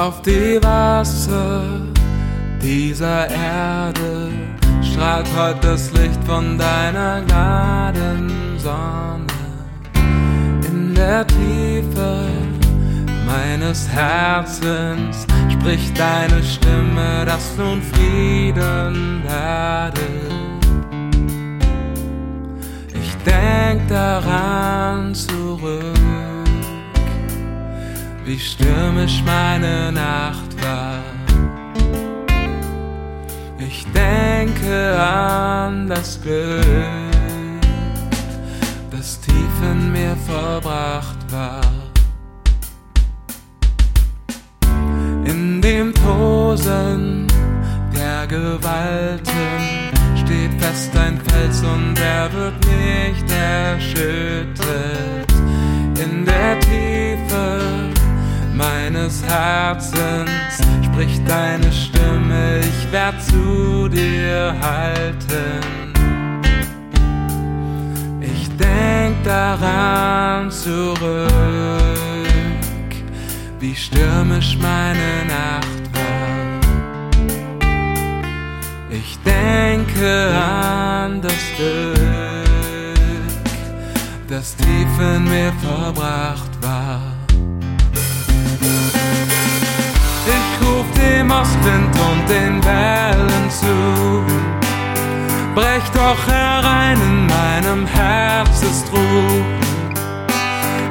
Auf die Wasser dieser Erde strahlt heute das Licht von deiner Gnadensonne. In der Tiefe meines Herzens spricht deine Stimme, dass nun Frieden werde. Ich denk daran zurück, wie stürmisch meine Nacht war. Ich denke an das Glück, das tief in mir verbracht war. In dem Tosen der Gewalten steht fest ein Fels und er wird nicht erschüttert. Spricht deine Stimme, ich werd zu dir halten. Ich denk daran zurück, wie stürmisch meine Nacht war. Ich denke an das Glück, das tief in mir verbracht dem Ostwind und den Wellen zu. Brech doch herein in meinem Herzestrug.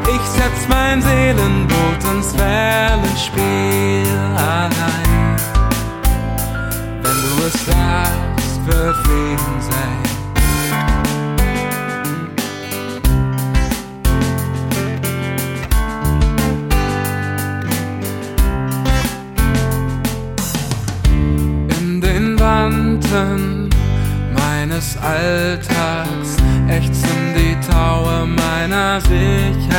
Ich setz mein Seelenboot ins Wellenspiel allein. Wenn du es sagst, wird Frieden sein. Meines Alltags ächzen die Taue meiner Sicherheiten.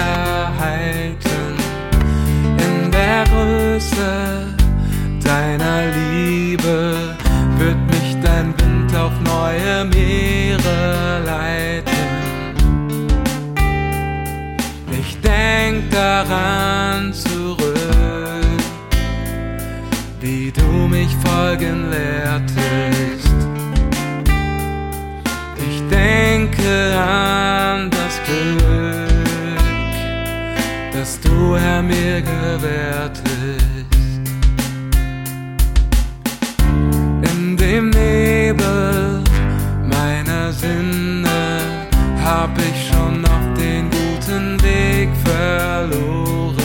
In der Größe deiner Liebe wird mich dein Wind auf neue Meere leiten. Ich denk daran zurück, wie du mich folgen lehrtest. Du, Herr, mir gewährtest. In dem Nebel meiner Sinne hab ich schon auf den guten Weg verloren.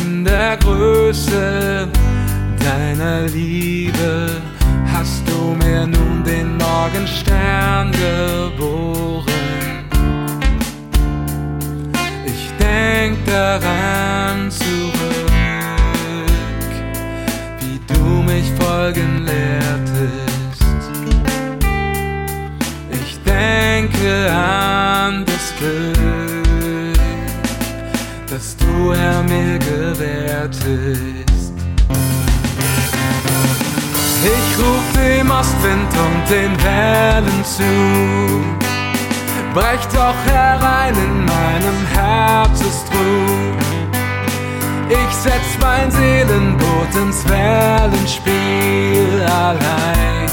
In der Größe deiner Liebe hast du mir nun den Morgenstern geboren. Daran zurück, wie du mich folgen lehrtest. Ich denke an das Glück, das du, Herr, mir gewährtest. Ich ruf dem Ostwind und den Wellen zu. Brech doch herein in meinem Herzestrug. Ich setz mein Seelenboot ins Wellenspiel allein.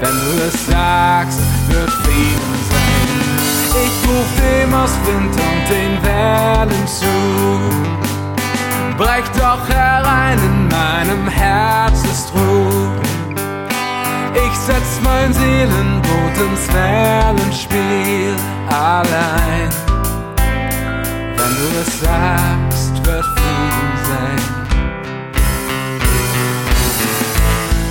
Wenn du es sagst, wird Frieden sein. Ich ruf dem Ostwind und den Wellen zu. Brech doch herein in meinem Herzestrug. Ich setz mein Seelenboot ins Wellenspiel allein. Wenn du es sagst, wird Frieden sein.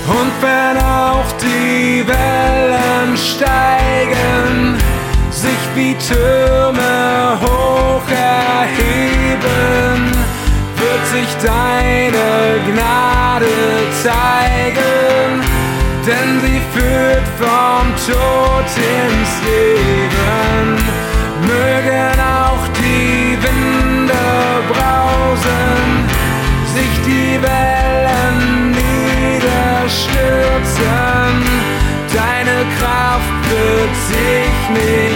Und wenn auch die Wellen steigen, sich wie Türme hoch erheben, wird sich deine Gnade zeigen, denn sie führt vom Tod ins Leben. Mögen auch die Winde brausen, sich die Wellen niederstürzen. Deine Kraft wird sich nicht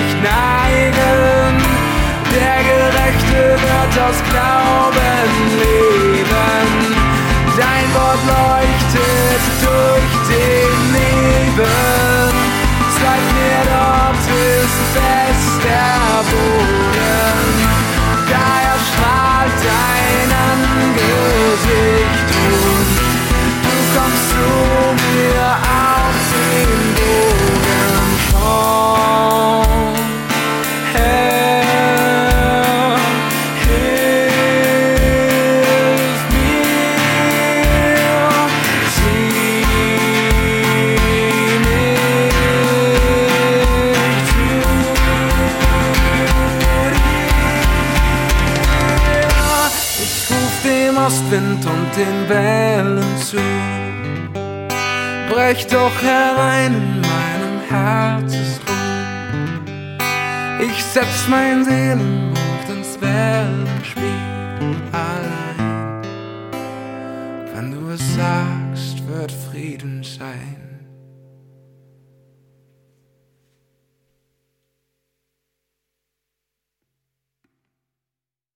den Wellen zu. Brech doch herein in meinem Herzensruh. Ich setz mein Seelenbuch ins Wellenspiel allein. Wenn du es sagst, wird Frieden sein.